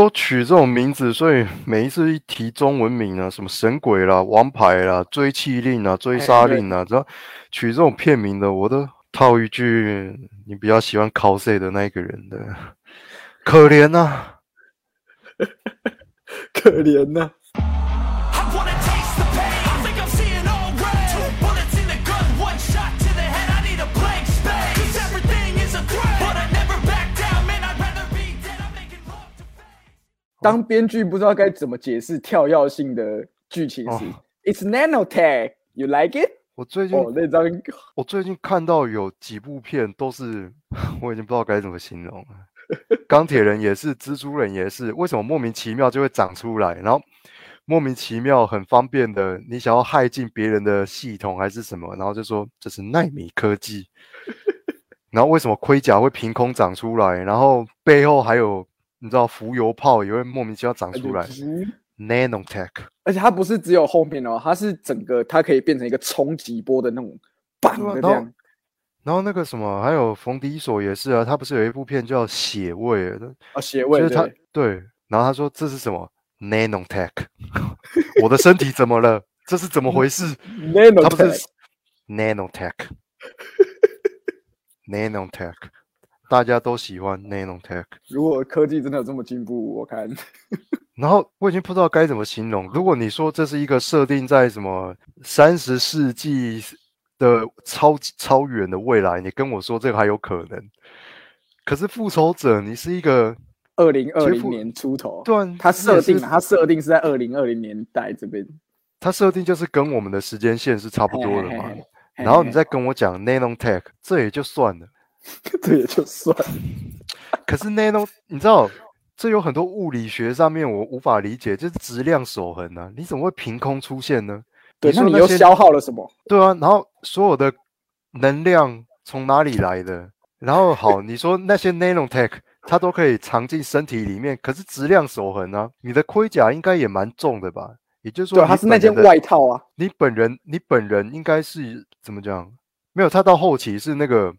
都取这种名字，所以每一次一提中文名啊，什么神鬼啦、王牌啦、追气令啊、追杀令啊，只要取这种片名的，我都套一句你比较喜欢 cos 的那一个人的，可怜呐，可怜呐。当编剧不知道该怎么解释跳跃性的剧情时，It's nanotech. You like it? 我最近那张，我最近看到有几部片都是，我已经不知道该怎么形容了。钢铁人也是，蜘蛛人也是，为什么莫名其妙就会长出来？然后莫名其妙很方便的，你想要害进别人的系统还是什么？然后就说这是纳米科技。然后为什么盔甲会凭空长出来？然后背后还有。你知道浮游泡也会莫名其妙长出来，nanotech，而且它不是只有后面哦，它是整个它可以变成一个冲击波的那种，棒的这样。然后那个什么，还有冯迪索也是啊，他不是有一部片叫《血味》啊，血味，就是他对。然后他说这是什么，nanotech，我的身体怎么了？这是怎么回事？nanotech，nanotech。大家都喜欢 nanotech。如果科技真的有这么进步，我看。然后我已经不知道该怎么形容。如果你说这是一个设定在什么三十世纪的超超远的未来，你跟我说这个还有可能。可是复仇者，你是一个二零二零年出头，对，它设定，它设定是在二零二零年代这边。它设定就是跟我们的时间线是差不多的嘛。然后你再跟我讲 nanotech，这也就算了。这也就算，可是 nano，你知道，这有很多物理学上面我无法理解，就是质量守恒啊，你怎么会凭空出现呢？对，那你又消耗了什么？对啊，然后所有的能量从哪里来的？然后好，你说那些 nanotech 它都可以藏进身体里面，可是质量守恒啊，你的盔甲应该也蛮重的吧？也就是说，它是那件外套啊。你本人，你本人应该是怎么讲？没有，他到后期是那个。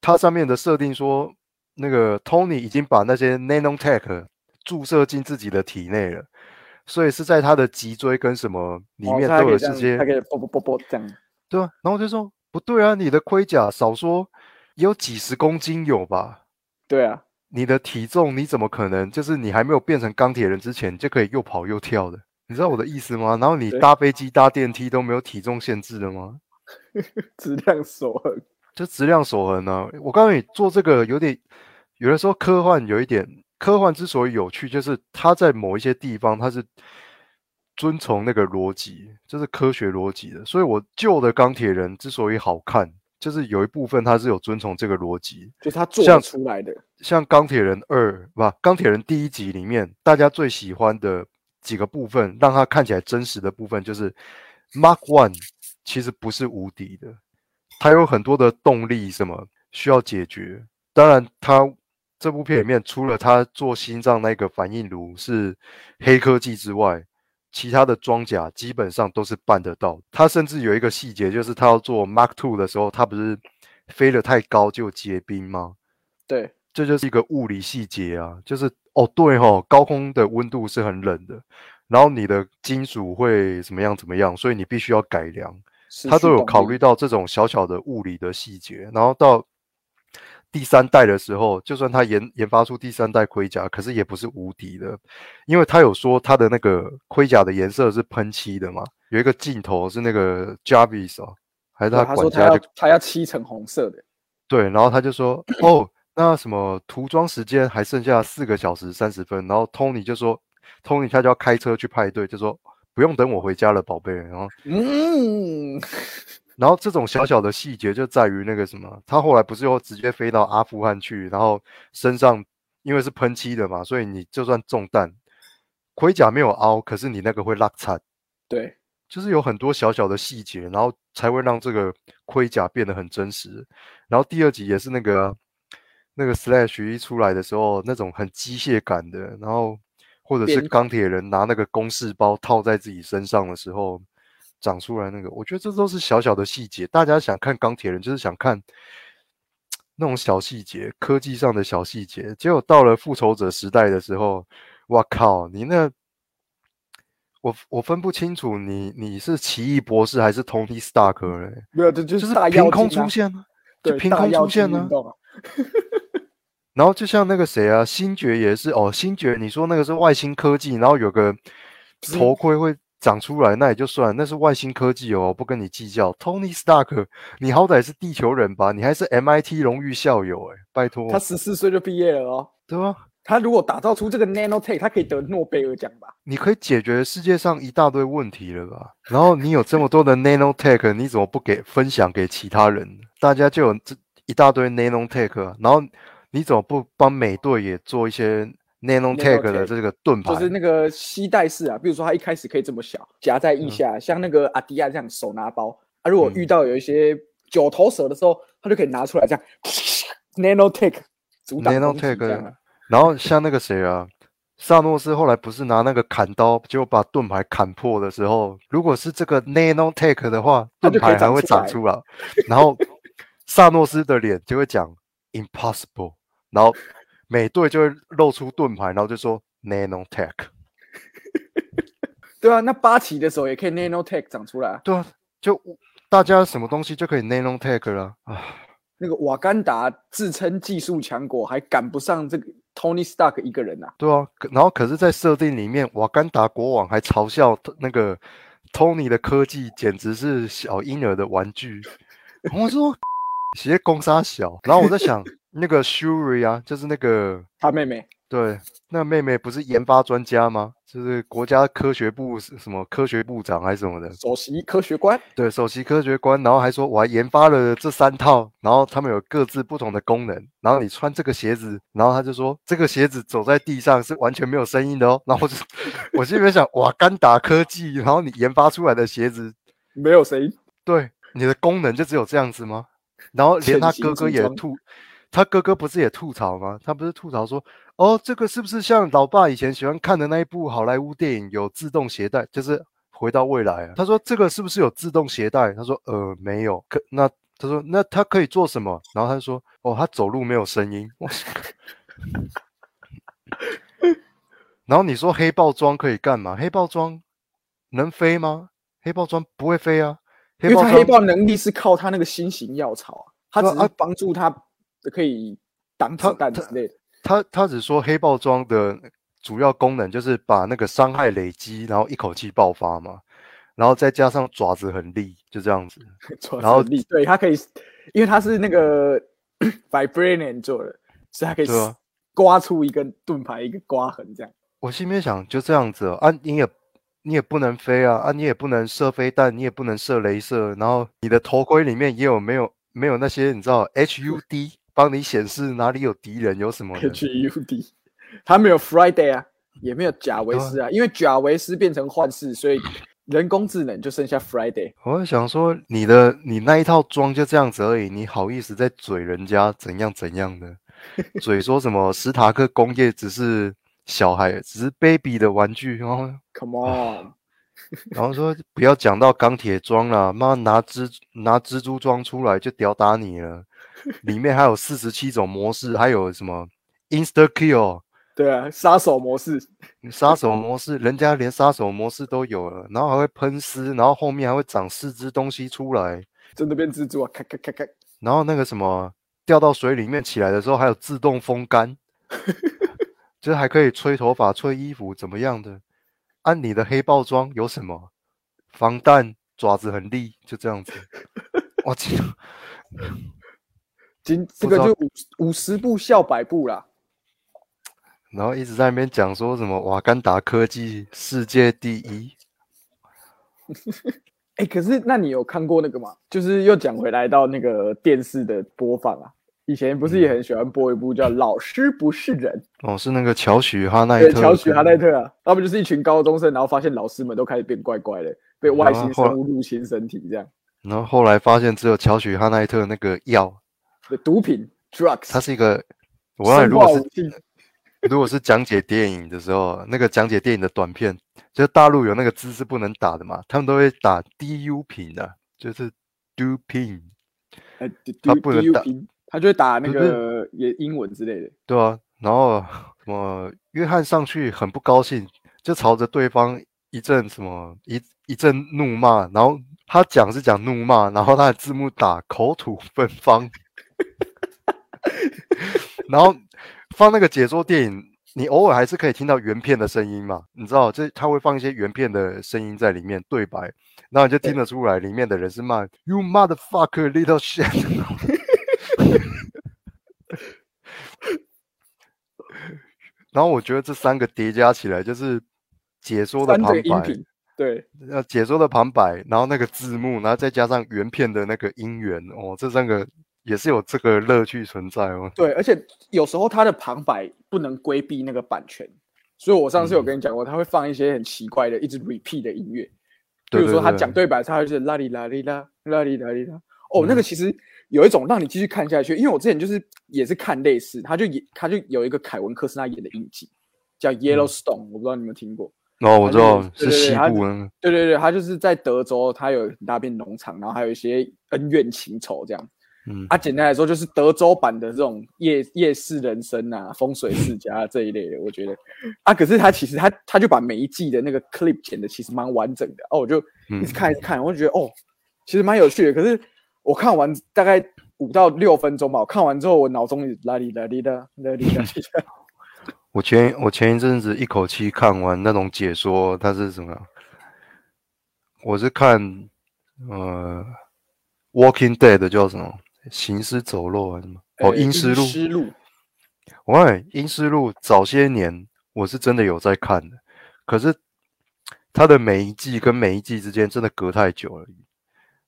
它上面的设定说，那个 Tony 已经把那些 nanotech 注射进自己的体内了，所以是在他的脊椎跟什么里面都有这些，他可以啵啵啵啵这样，对啊，然后就说不对啊，你的盔甲少说也有几十公斤有吧？对啊，你的体重你怎么可能就是你还没有变成钢铁人之前就可以又跑又跳的？你知道我的意思吗？然后你搭飞机搭电梯都没有体重限制的吗？质量守恒。就质量守恒呢？我告诉你，做这个有点，有的时候科幻有一点，科幻之所以有趣，就是它在某一些地方它是遵从那个逻辑，就是科学逻辑的。所以我旧的钢铁人之所以好看，就是有一部分它是有遵从这个逻辑，就是它做出来的。像钢铁人二，不，钢铁人第一集里面，大家最喜欢的几个部分，让它看起来真实的部分，就是 Mark One 其实不是无敌的。它有很多的动力，什么需要解决？当然，它这部片里面除了他做心脏那个反应炉是黑科技之外，其他的装甲基本上都是办得到。他甚至有一个细节，就是他要做 Mark Two 的时候，他不是飞得太高就结冰吗？对，这就是一个物理细节啊，就是哦，对哈，高空的温度是很冷的，然后你的金属会怎么样怎么样，所以你必须要改良。他都有考虑到这种小小的物理的细节，然后到第三代的时候，就算他研研发出第三代盔甲，可是也不是无敌的，因为他有说他的那个盔甲的颜色是喷漆的嘛，有一个镜头是那个 Jarvis 哦，还是他管家就他要漆成红色的，对，然后他就说哦，那什么涂装时间还剩下四个小时三十分，然后 Tony 就说 Tony 他就要开车去派对，就说。不用等我回家了，宝贝。然后，嗯，然后这种小小的细节就在于那个什么，他后来不是又直接飞到阿富汗去，然后身上因为是喷漆的嘛，所以你就算中弹，盔甲没有凹，可是你那个会拉惨。对，就是有很多小小的细节，然后才会让这个盔甲变得很真实。然后第二集也是那个那个 Slash 一出来的时候，那种很机械感的，然后。或者是钢铁人拿那个公式包套在自己身上的时候长出来那个，我觉得这都是小小的细节。大家想看钢铁人，就是想看那种小细节，科技上的小细节。结果到了复仇者时代的时候，我靠，你那我我分不清楚你你是奇异博士还是 Tony Stark 嘞？没有，这就就是凭空出现呢、就对凭空出现呢、然后就像那个谁啊，星爵也是哦，星爵你说那个是外星科技，然后有个头盔会长出来，那也就算，那是外星科技哦，不跟你计较。Tony Stark，你好歹是地球人吧，你还是 MIT 荣誉校友哎，拜托他，十四岁就毕业了哦。对吧？他如果打造出这个 nanotech，他可以得诺贝尔奖吧？你可以解决世界上一大堆问题了吧？然后你有这么多的 nanotech，你怎么不给分享给其他人？大家就有这一大堆 nanotech，啊然后你怎么不帮美队也做一些 nanotech 的 nanotech 这个盾牌？就是那个吸带式啊，比如说他一开始可以这么小，夹在腋下，像那个阿迪亚这样手拿包啊。如果遇到有一些九头蛇的时候，他就可以拿出来这样 nanotech 阻挡攻击 nanotech 这样啊。然后像那个谁啊，萨诺斯后来不是拿那个砍刀，结果把盾牌砍破的时候，如果是这个 nanotech 的话，盾牌还会长出来长出来。然后萨诺斯的脸就会讲 impossible，然后美队就会露出盾牌，然后就说 nanotech。对啊，那八旗的时候也可以 nanotech 长出来啊。对啊，就大家什么东西就可以 nanotech 了啊。那个瓦干达自称技术强国，还赶不上这个 Tony Stark 一个人啊。对啊，可然后可是，在设定里面，瓦干达国王还嘲笑那个 Tony 的科技简直是小婴儿的玩具。我说，斜攻杀小。然后我在想，那个 Shuri 啊，就是那个他妹妹对，那妹妹不是研发专家吗？就是国家科学部什么科学部长还是什么的？首席科学官，对，首席科学官，然后还说我还研发了这三套，然后他们有各自不同的功能，然后你穿这个鞋子，然后他就说这个鞋子走在地上是完全没有声音的哦，然后我就 我心里面想，哇，干打科技，然后你研发出来的鞋子，没有声音，对，你的功能就只有这样子吗？然后连他哥哥也吐，他哥哥不是也吐槽吗？他不是吐槽说，哦，这个是不是像老爸以前喜欢看的那一部好莱坞电影有自动携带，就是回到未来啊？他说这个是不是有自动携带？他说呃没有，可那他说那他可以做什么？然后他就说哦，他走路没有声音。然后你说黑豹装可以干嘛？黑豹装能飞吗？黑豹装不会飞啊。因为他黑豹能力是靠他那个新型药草啊，他只是帮助他可以挡子弹之类的。他他只说黑豹装的主要功能就是把那个伤害累积，然后一口气爆发嘛，然后再加上爪子很利，就这样子。抓然后利，对它可以，因为它是那个 vibranium 做的，所以它可以刮出一个盾牌，一个刮痕这样。我心里面想，就这样子哦啊，你也你也不能飞啊啊，你也不能射飞弹，你也不能射镭射，然后你的头盔里面也有没有没有那些你知道 HUD 帮你显示哪里有敌人有什么，HUD，他没有 Friday 啊，也没有贾维斯啊，因为贾维斯变成幻视，所以人工智能就剩下 Friday。我在想说，你的你那一套装就这样子而已，你好意思在嘴人家怎样怎样的？嘴说什么 史塔克工业只是小孩，只是 baby 的玩具，然后 Come on，然后说不要讲到钢铁装了，妈拿蜘拿蜘蛛装出来就屌打你了。里面还有四十七种模式，还有什么 Insta Kill 对啊，杀手模式，杀手模式，人家连杀手模式都有了，然后还会喷丝，然后后面还会长四只东西出来。真的变蜘蛛啊，咔咔咔咔，然后那个什么掉到水里面起来的时候，还有自动风干，就是还可以吹头发、吹衣服，怎么样的？按你的黑豹装有什么？防弹，爪子很利，就这样子。我操！今这个就五五十步笑百步啦。然后一直在那边讲说什么瓦干达科技世界第一，哎、可是那你有看过那个吗？就是又讲回来到那个电视的播放啊，以前不是也很喜欢播一部叫《老师不是人？哦，是那个乔许哈》，奈，特，乔许哈奈特啊，他们就是一群高中生，然后发现老师们都开始变怪怪的，被外星生物入侵身体，这样。然后后来发现只有乔许哈奈特那个药，的毒品 drugs，它是一个，我如果是 如果是讲解电影的时候，那个讲解电影的短片，就是大陆有那个字是不能打的嘛，他们都会打 DU 品的，就是 do pin，呃，他不能打屏，他就会打那个也英文之类的，对啊，然后什么约翰上去很不高兴，就朝着对方一阵什么一一阵怒骂，然后他讲是讲怒骂，然后他的字幕打口吐芬芳，然后放那个解说电影，你偶尔还是可以听到原片的声音嘛，你知道，这他会放一些原片的声音在里面对白，然后你就听得出来里面的人是骂 “You motherfucker little shit”。然后我觉得这三个叠加起来就是解说的旁白，对，呃，解说的旁白，然后那个字幕，然后再加上原片的那个音源，哦，这三个也是有这个乐趣存在哦。对，而且有时候它的旁白不能规避那个版权，所以我上次有跟你讲过，他会放一些很奇怪的、一直 repeat 的音乐，比如说他讲对白，他就是啦哩啦哩啦啦哩啦哩啦，哦，那个其实。有一种让你继续看下去，因为我之前就是也是看类似，他就演他就有一个凯文科斯纳演的影集叫 Yellowstone，我不知道你们听过。哦，我知道是西部。对对对，他就是在德州，他有很大片农场，然后还有一些恩怨情仇这样。嗯，啊，简单来说就是德州版的这种夜夜市人生啊，风水世家这一类的，我觉得啊，可是他其实他他就把每一季的那个 clip 剪的其实蛮完整的哦，我就一直看一直看，我就觉得哦，其实蛮有趣的，可是。我看完大概五到六分钟吧。我看完之后，我脑中里啦哩啦哩啦啦哩啦哩。我前我前一阵子一口气看完那种解说，它是什么？我是看呃《Walking Dead》叫什么《行尸走肉》还是什么？哦，《阴尸路》。尸路。喂，《阴尸路》早些年我是真的有在看的，可是它的每一季跟每一季之间真的隔太久了。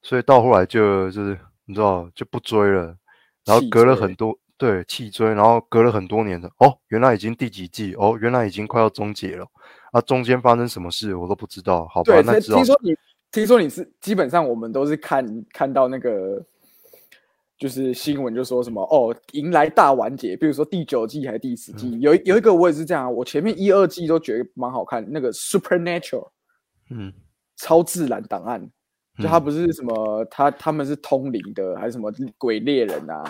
所以到后来就就是你知道就不追了，然后隔了很多对弃追，然后隔了很多年的哦，原来已经第几季哦，原来已经快要终结了啊，中间发生什么事我都不知道，好吧？那听说你听说你是基本上我们都是看看到那个就是新闻就说什么哦，迎来大完结，比如说第九季还是第十季，有有一个我也是这样，我前面一二季都觉得蛮好看，那个 Supernatural，嗯，超自然档案。就他不是什么，他他们是通灵的，还是什么鬼猎人啊？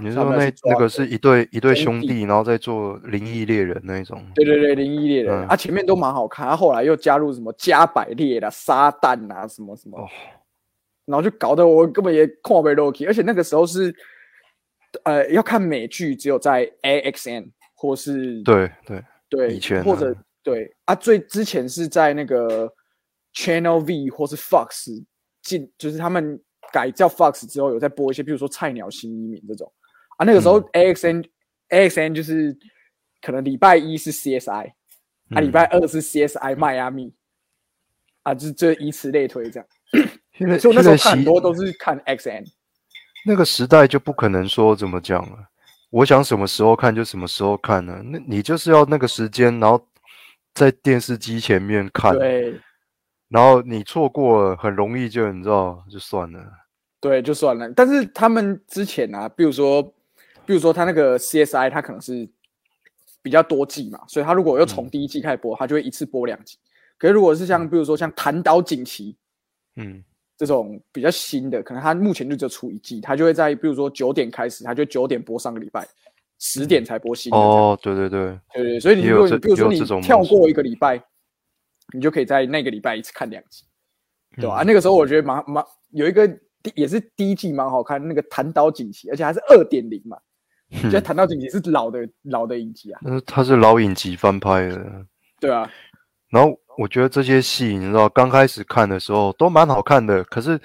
你说那那个是一对一对兄弟，然后在做灵异猎人那一种？对对对，灵异猎人啊，前面都蛮好看，他后来又加入什么加百列啦、撒旦啊，什么什么，然后就搞得我根本也看不 loki，而且那个时候是呃要看美剧，只有在 AXN 或是对对对，以前或者对啊，最之前是在那个 Channel V 或是 Fox。进就是他们改叫 Fox 之后，有在播一些，比如说《菜鸟新移民》这种啊。那个时候 AXN AXN 就是可能礼拜一是 CSI，啊，礼拜二是 CSI 迈阿密，啊，就是这以此类推这样。所以那时候很多都是看 XN。那个时代就不可能说怎么讲了，我想什么时候看就什么时候看呢？那你就是要那个时间，然后在电视机前面看。对。然后你错过了，很容易就你知道就算了。对，就算了。但是他们之前啊，比如说，比如说他那个 CSI，他可能是比较多季嘛，所以他如果又从第一季开始播，他就会一次播两集。可是如果是像比如说像《弹岛锦旗》，嗯，这种比较新的，可能他目前就只有出一季，他就会在比如说九点开始，他就九点播上个礼拜，十点才播新的。哦，对对对，对对。所以你如果比如说你跳过一个礼拜。你就可以在那个礼拜一次看两集，对吧？那个时候我觉得蛮蛮有一个第也是第一季蛮好看，那个弹刀锦旗，而且还是二点零嘛。觉得弹刀锦旗是老的老的影集啊，那它是老影集翻拍的，对啊。然后我觉得这些戏，你知道，刚开始看的时候都蛮好看的，可是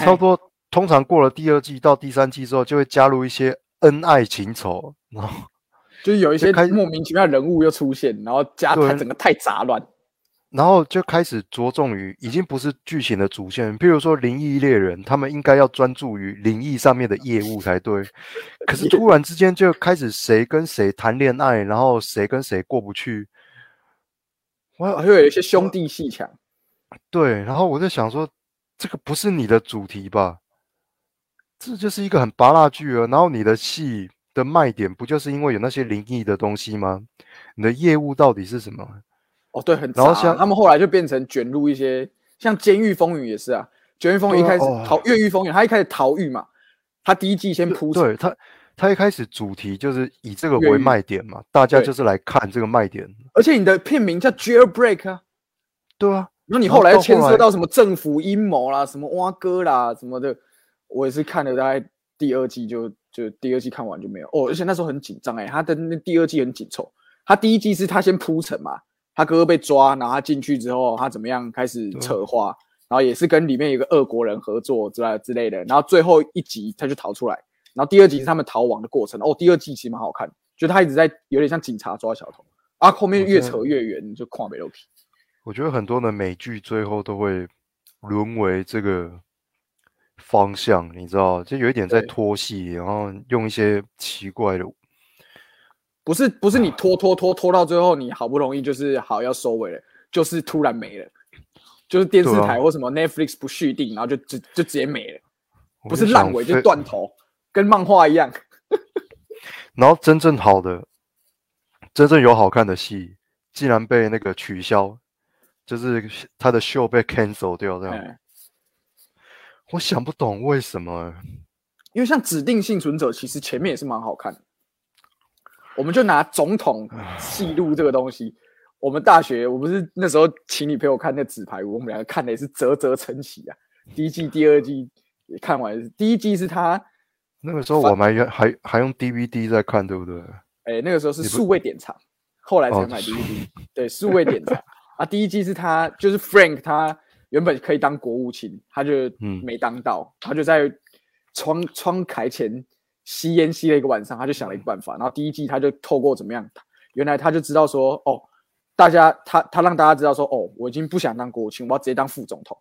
差不多通常过了第二季到第三季之后，就会加入一些恩爱情仇，然后 就是有一些莫名其妙人物又出现，然后加它整个太杂乱。然后就开始着重于已经不是剧情的主线，譬如说灵异猎人，他们应该要专注于灵异上面的业务才对。可是突然之间就开始谁跟谁谈恋爱，然后谁跟谁过不去，我还有一些兄弟戏强。对，然后我就想说，这个不是你的主题吧？这就是一个很拔辣剧啊。然后你的戏的卖点不就是因为有那些灵异的东西吗？你的业务到底是什么？哦，对，很。然后像他们后来就变成卷入一些，像《监狱风云》也是啊，《监狱风云》一开始逃《越狱风云》，他一开始逃狱嘛，他第一季先铺，对他，他一开始主题就是以这个为卖点嘛，大家就是来看这个卖点，而且你的片名叫 Jailbreak 啊，对啊，然后你后后来又牵涉到什么政府阴谋啦，什么挖哥啦什么的，我也是看了大概第二季就就第二季看完就没有。哦，而且那时候很紧张哎，他的那第二季很紧凑，他第一季是他先铺陈嘛，他哥哥被抓，然后他进去之后他怎么样开始对策划，然后也是跟里面有一个俄国人合作之类之类的，然后最后一集他就逃出来，然后第二集是他们逃亡的过程哦，第二季其实蛮好看，就他一直在有点像警察抓小偷啊，后面越扯越远，就跨北楼皮。我觉得很多的美剧最后都会沦为这个方向，你知道，就有一点在对拖戏，然后用一些奇怪的，不是不是你拖拖拖拖到最后，你好不容易就是好要收尾了，就是突然没了，就是电视台或什么 Netflix 不续订，然后就就就直接没了，不是想烂尾就断头，跟漫画一样。然后真正好的、真正有好看的戏，竟然被那个取消，就是他的秀被 cancel 掉，这样，哎，我想不懂为什么。因为像指定幸存者，其实前面也是蛮好看的。我们就拿总统戏路这个东西，我们大学我不是那时候请你陪我看那纸牌屋，我们两个看的也是啧啧称奇啊。第一季、第二季也看完，第一季是他那个时候我们还原还还用 DVD 在看，对不对？哎、那个时候是数位典藏，后来才哦买 DVD。对，数位典藏啊，第一季是他就是 Frank，他原本可以当国务卿，他就嗯没当到，他就在窗窗台前吸烟吸了一个晚上，他就想了一个办法。然后第一季他就透过怎么样，原来他就知道说，哦，大家他他让大家知道说，哦，我已经不想当国务卿，我要直接当副总统。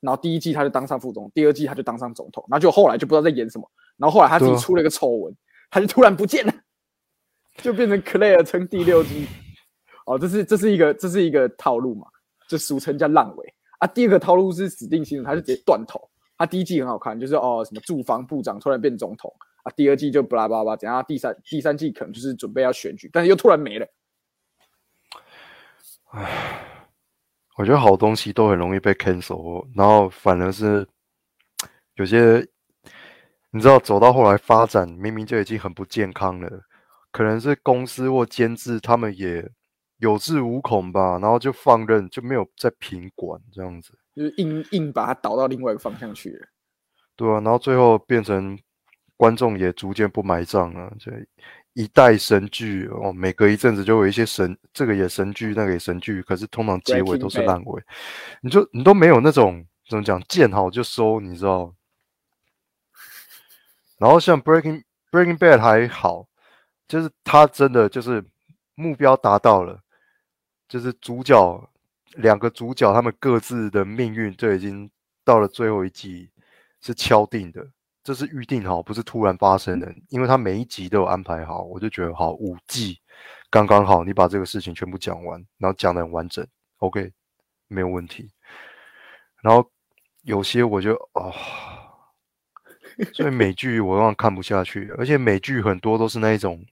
然后第一季他就当上副总，第二季他就当上总统，然后就后来就不知道在演什么。然后后来他自己出了一个丑闻，他就突然不见了。就变成 Claire 称第六季。哦，这是这是一个这是一个套路嘛，这俗称叫烂尾啊。第二个套路是指定性，他就直接断头。他第一季很好看，就是哦什么住房部长突然变总统啊，第二季就巴拉巴拉，怎样？第三第三季可能就是准备要选举，但是又突然没了。唉我觉得好东西都很容易被 cancel，然后反而是有些你知道走到后来发展，明明就已经很不健康了，可能是公司或监制他们也有恃无恐吧，然后就放任，就没有再品管这样子，就是硬硬把它导到另外一个方向去了。对啊，然后最后变成观众也逐渐不买账了，就一代神剧哦，每隔一阵子就有一些神，这个也神剧，那个也神剧，可是通常结尾都是烂尾，你就你都没有那种怎么讲，见好就收，你知道？然后像 Breaking Breaking Bad 还好，就是他真的就是目标达到了，就是主角两个主角他们各自的命运就已经到了最后一季是敲定的，这是预定好，不是突然发生的，因为他每一集都有安排好，我就觉得好五季刚刚好，你把这个事情全部讲完，然后讲的很完整，OK，没有问题。然后有些我就啊。所以美剧我往往看不下去，而且美剧很多都是那一种，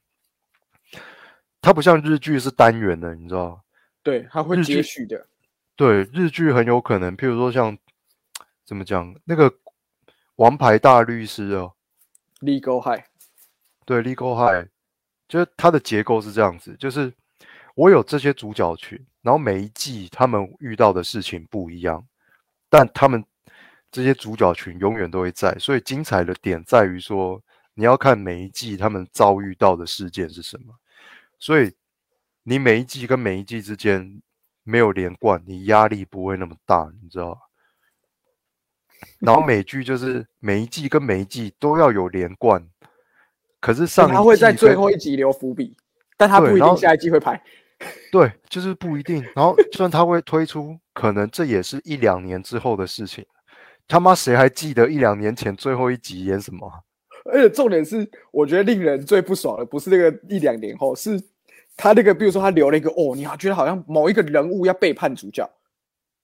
它不像日剧是单元的，你知道？对，它会接续的。对，日剧很有可能，譬如说像怎么讲，那个《王牌大律师》哦，Legal High，对，《Legal High》，就是它的结构是这样子，就是我有这些主角群，然后每一季他们遇到的事情不一样，但他们这些主角群永远都会在，所以精彩的点在于说，你要看每一季他们遭遇到的事件是什么，所以你每一季跟每一季之间没有连贯，你压力不会那么大，你知道吗？然后美剧就是每一季跟每一季都要有连贯，可是上他会在一季跟最后一集留伏笔，但他不一定下一季会拍。对，就是不一定。然后就算他会推出，可能这也是一两年之后的事情。他妈谁还记得一两年前最后一集演什么啊？而且重点是，我觉得令人最不爽的不是那个一两年后，是他那个，比如说他留了一个哦，你好觉得好像某一个人物要背叛主角，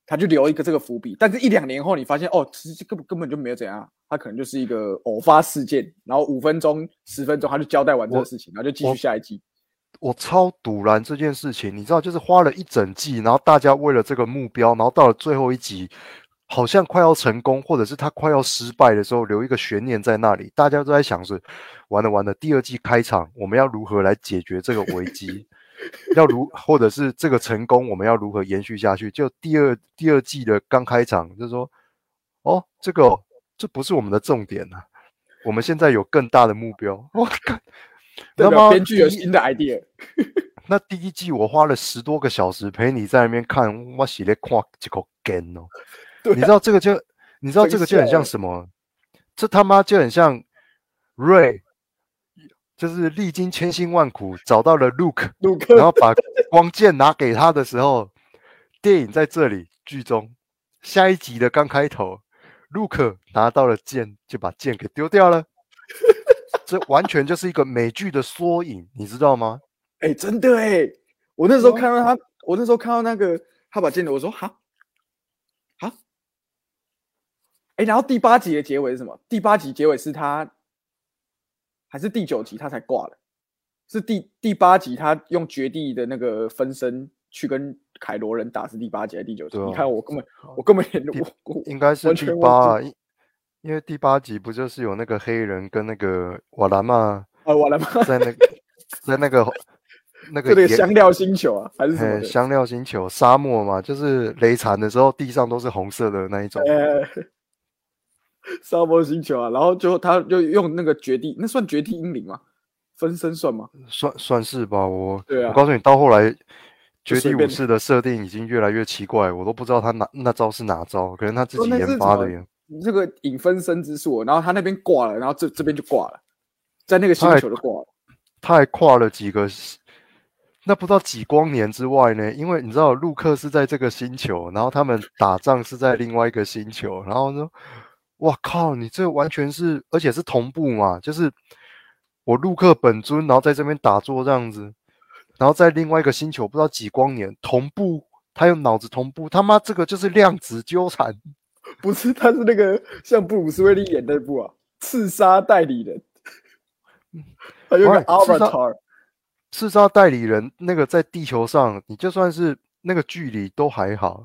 他就留一个这个伏笔。但是，一两年后你发现哦，其实根本根本就没有怎样，他可能就是一个偶发事件，然后五分钟、十分钟他就交代完这个事情，然后就继续下一集。我超堵然这件事情，你知道，就是花了一整季，然后大家为了这个目标，然后到了最后一集，好像快要成功，或者是他快要失败的时候，留一个悬念在那里，大家都在想是完了完了，第二季开场我们要如何来解决这个危机？要如或者是这个成功，我们要如何延续下去？就第二第二季的刚开场，就是说，哦，这个这不是我们的重点呐，我们现在有更大的目标。我靠，那么编剧有新的 idea。那第一季我花了十多个小时陪你在那边看，我写的看这个 game 哦。你知道这个就，你知道这个就很像什么？这他妈就很像 Ray，就是历经千辛万苦找到了 Luke，然后把光剑拿给他的时候，电影在这里剧中下一集的刚开头，Luke 拿到了剑就把剑给丢掉了，这完全就是一个美剧的缩影，你知道吗？哎，真的哎，我那时候看到他，我那时候看到那个他把剑的，我说哈。哎，然后第八集的结尾是什么？第八集结尾是他，还是第九集他才挂了？是第第八集他用绝地的那个分身去跟凯罗人打，是第八集还是第九集？你看我根本我根本应该是第八，因为第八集不就是有那个黑人跟那个瓦兰嘛？啊，瓦兰嘛，在那个 在那个那个香料星球啊，还是什么？香料星球沙漠嘛，就是雷残的时候地上都是红色的那一种。沙漠星球啊，然后就他就用那个绝地，那算绝地英灵吗？分身算吗？算算是吧。我对啊，我告诉你，到后来绝地武士的设定已经越来越奇怪，我都不知道他哪那招是哪招，可能他自己研发的呀。这个引分身之术，然后他那边挂了，然后这这边就挂了，在那个星球就挂了。他还跨了几个，那不知道几光年之外呢？因为你知道，陆克是在这个星球，然后他们打仗是在另外一个星球，然后呢？哇靠！你这完全是，而且是同步嘛？就是我陆克本尊，然后在这边打坐这样子，然后在另外一个星球，不知道几光年同步，他用脑子同步。他妈这个就是量子纠缠，不是？他是那个像布鲁斯威利演那部啊，刺杀代理人。他有个 Avatar，刺杀代理人那个在地球上，你就算是那个距离都还好，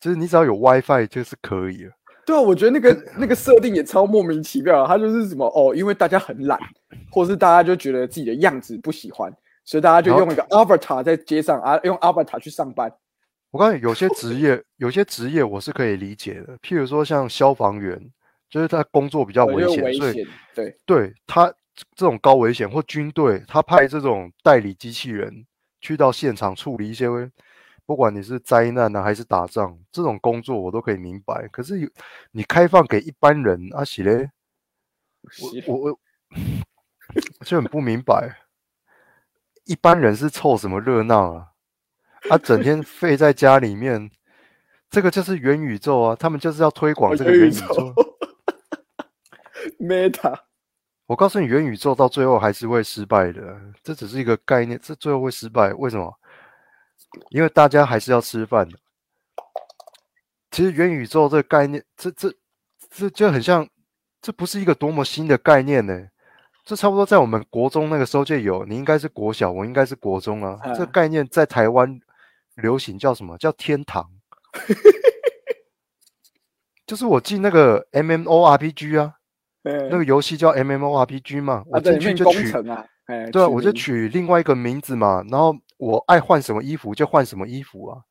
就是你只要有 WiFi 就是可以了。对啊，我觉得那个那个设定也超莫名其妙。他就是什么哦，因为大家很懒，或是大家就觉得自己的样子不喜欢，所以大家就用一个 avatar 在街上啊，用 avatar 去上班。我告诉你，有些职业，有些职业我是可以理解的。譬如说像消防员，就是他工作比较危险，所以对对他这种高危险或军队，他派这种代理机器人去到现场处理一些。不管你是灾难呢，还是打仗，这种工作我都可以明白。可是有你开放给一般人，阿喜嘞，我我我就很不明白，一般人是凑什么热闹啊？啊，整天废在家里面，这个就是元宇宙啊！他们就是要推广这个元宇宙。Meta，我告诉你，元宇宙到最后还是会失败的。这只是一个概念，这最后会失败，为什么？因为大家还是要吃饭的。其实元宇宙这个概念，这这这就很像，这不是一个多么新的概念呢？这差不多在我们国中那个时候就有。你应该是国小，我应该是国中啊。这概念在台湾流行叫什么？叫天堂。就是我进那个 M M O R P G 啊，那个游戏叫 M M O R P G 嘛，我进去就取，对啊，我就取另外一个名字嘛，然后。我爱换什么衣服就换什么衣服啊，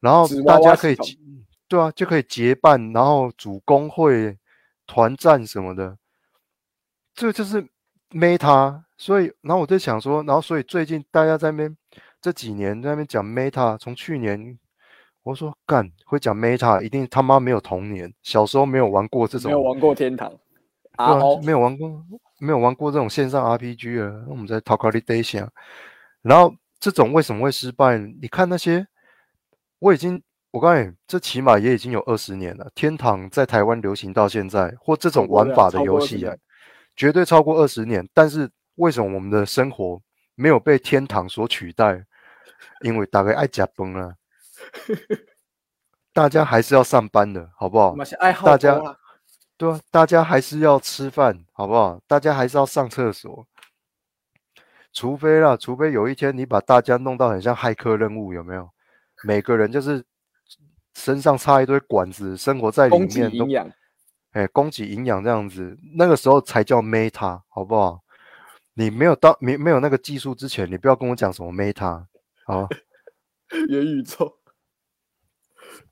然后大家可以，对啊，就可以结伴，然后组工会、团战什么的，这就是 Meta。所以，然后我在想说，然后所以最近大家在那边这几年在那边讲 Meta，从去年我说干会讲 Meta，一定他妈没有童年，小时候没有玩过这种，没有玩过天堂，啊，没有玩过，没有玩过这种线上 RPG 啊。我们在 Talk a l Day 想，然后。这种为什么会失败？你看那些，我已经，我告诉你，这起码也已经有二十年了。天堂在台湾流行到现在，或这种玩法的游戏啊，绝对超过二十年。但是为什么我们的生活没有被天堂所取代？因为大概爱加崩了，大家还是要上班的，好不好？大家对啊，大家还是要吃饭，好不好？大家还是要上厕所。除非啦，除非有一天你把大家弄到很像骇客任务，有没有？每个人就是身上插一堆管子，生活在里面都营养，哎，供给营养这样子，那个时候才叫 Meta，好不好？你没有到没没有那个技术之前，你不要跟我讲什么 Meta，好，元宇宙。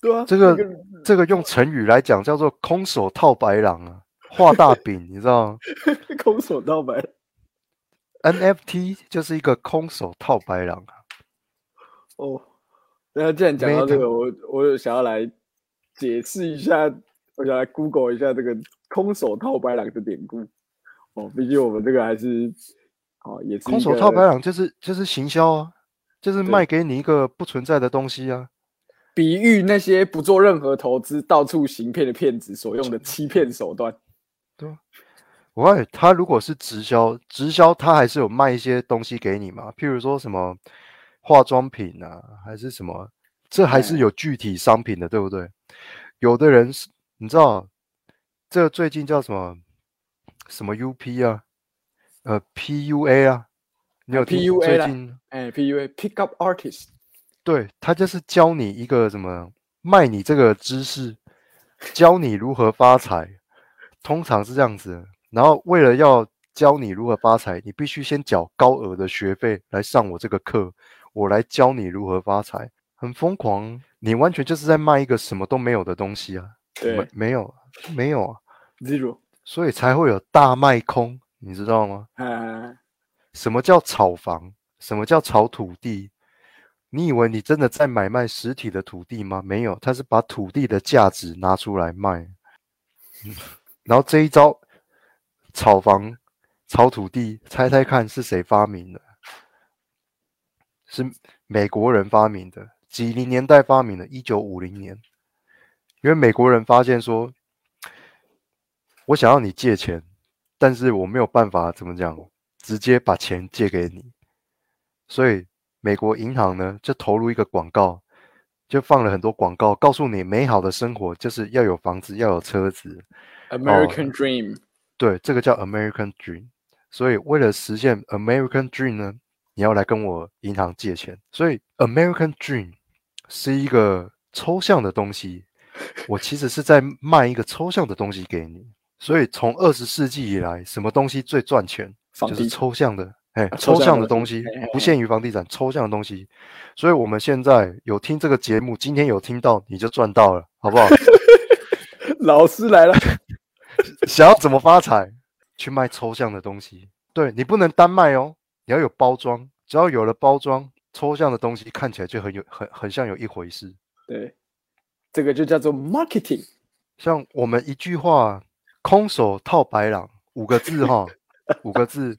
对啊，这个那这个用成语来讲叫做空手套白狼啊，画大饼，你知道吗 空手套白，？NFT 就是一个空手套白狼啊，哦，那既然讲到这个，我我有想要来解释一下，我想来 Google 一下这个空手套白狼的典故。哦，毕竟我们这个还是哦，也是空手套白狼就是就是行销啊，就是对卖给你一个不存在的东西啊。比喻那些不做任何投资、到处行骗的骗子所用的欺骗手段。我告诉你，他如果是直销，直销他还是有卖一些东西给你嘛，譬如说什么化妆品啊，还是什么，这还是哎有具体商品的，对不对？有的人是，你知道，这个最近叫什么什么 UP 啊，呃 PUA 啊，你有听 PUA 啦最近哎，PUA Pick Up Artist，对他就是教你一个什么卖你这个知识，教你如何发财，通常是这样子的。然后为了要教你如何发财，你必须先缴高额的学费来上我这个课，我来教你如何发财，很疯狂。你完全就是在卖一个什么都没有的东西啊，对没没有没有啊，，Zero，所以才会有大卖空，你知道吗？嗯，什么叫炒房？什么叫炒土地？你以为你真的在买卖实体的土地吗？没有，他是把土地的价值拿出来卖。嗯 然后这一招炒房、炒土地，猜猜看是谁发明的？是美国人发明的，几零年代发明的，一九五零年。因为美国人发现说，我想要你借钱，但是我没有办法怎么讲，直接把钱借给你，所以美国银行呢就投入一个广告，就放了很多广告，告诉你美好的生活就是要有房子，要有车子，American Dream，对，这个叫 American Dream。所以为了实现 American Dream 呢，你要来跟我银行借钱。所以 American Dream 是一个抽象的东西，我其实是在卖一个抽象的东西给你。所以从二十世纪以来，什么东西最赚钱？就是抽象的，哎，抽抽象的东西不限于房地产，抽象的东西。所以我们现在有听这个节目，今天有听到你就赚到了，好不好？老师来了，想要怎么发财，去卖抽象的东西。对你不能单卖哦，你要有包装。只要有了包装，抽象的东西看起来就很有很很像有一回事。对，这个就叫做 marketing。像我们一句话“空手套白狼”五个字哈，五个字，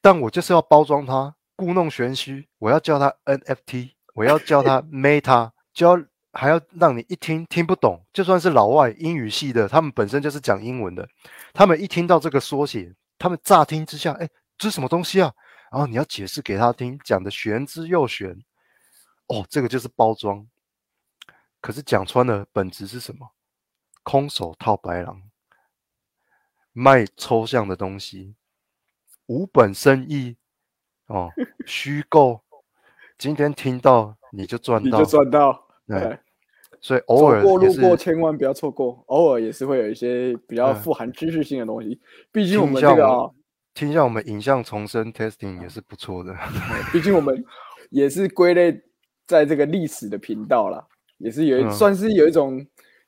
但我就是要包装它，故弄玄虚。我要叫它 NFT，我要叫它 Meta，就要还要让你一听听不懂。就算是老外英语系的，他们本身就是讲英文的，他们一听到这个缩写，他们乍听之下，哎，这是什么东西啊？然后你要解释给他听，讲的玄之又玄。哦，这个就是包装。可是讲穿了，本质是什么？空手套白狼，卖抽象的东西，无本生意，哦，虚构。今天听到你就赚到你就，赚到。对对，所以偶尔也过路过是千万不要错过，偶尔也是会有一些比较嗯富含知识性的东西。毕竟我们这个、啊，听一下我们影像重生 testing 也是不错的。毕竟我们也是归类在这个历史的频道啦，也是有一、嗯算是有一种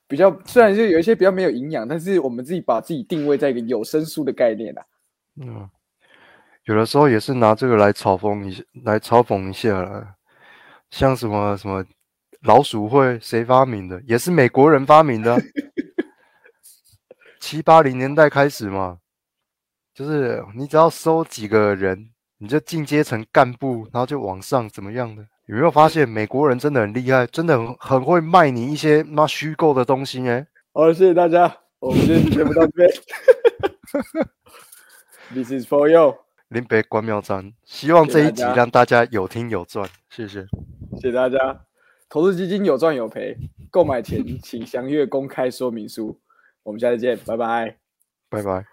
比较，虽然就有一些比较没有营养，但是我们自己把自己定位在一个有声书的概念啦。嗯，有的时候也是拿这个来嘲讽一下，来嘲讽一下啦。像什么什么老鼠会谁发明的？也是美国人发明的啊、七八零年代开始嘛，就是你只要收几个人，你就进阶成干部，然后就往上怎么样的？有没有发现美国人真的很厉害，真的很很会卖你一些妈虚构的东西呢？好了，谢谢大家，我们今天节目到这边。This is for you，林北关庙站，希望这一集让大家有听有赚，谢谢。谢谢大家。投资基金有赚有赔，购买前请详阅公开说明书。我们下次见，拜拜。拜拜。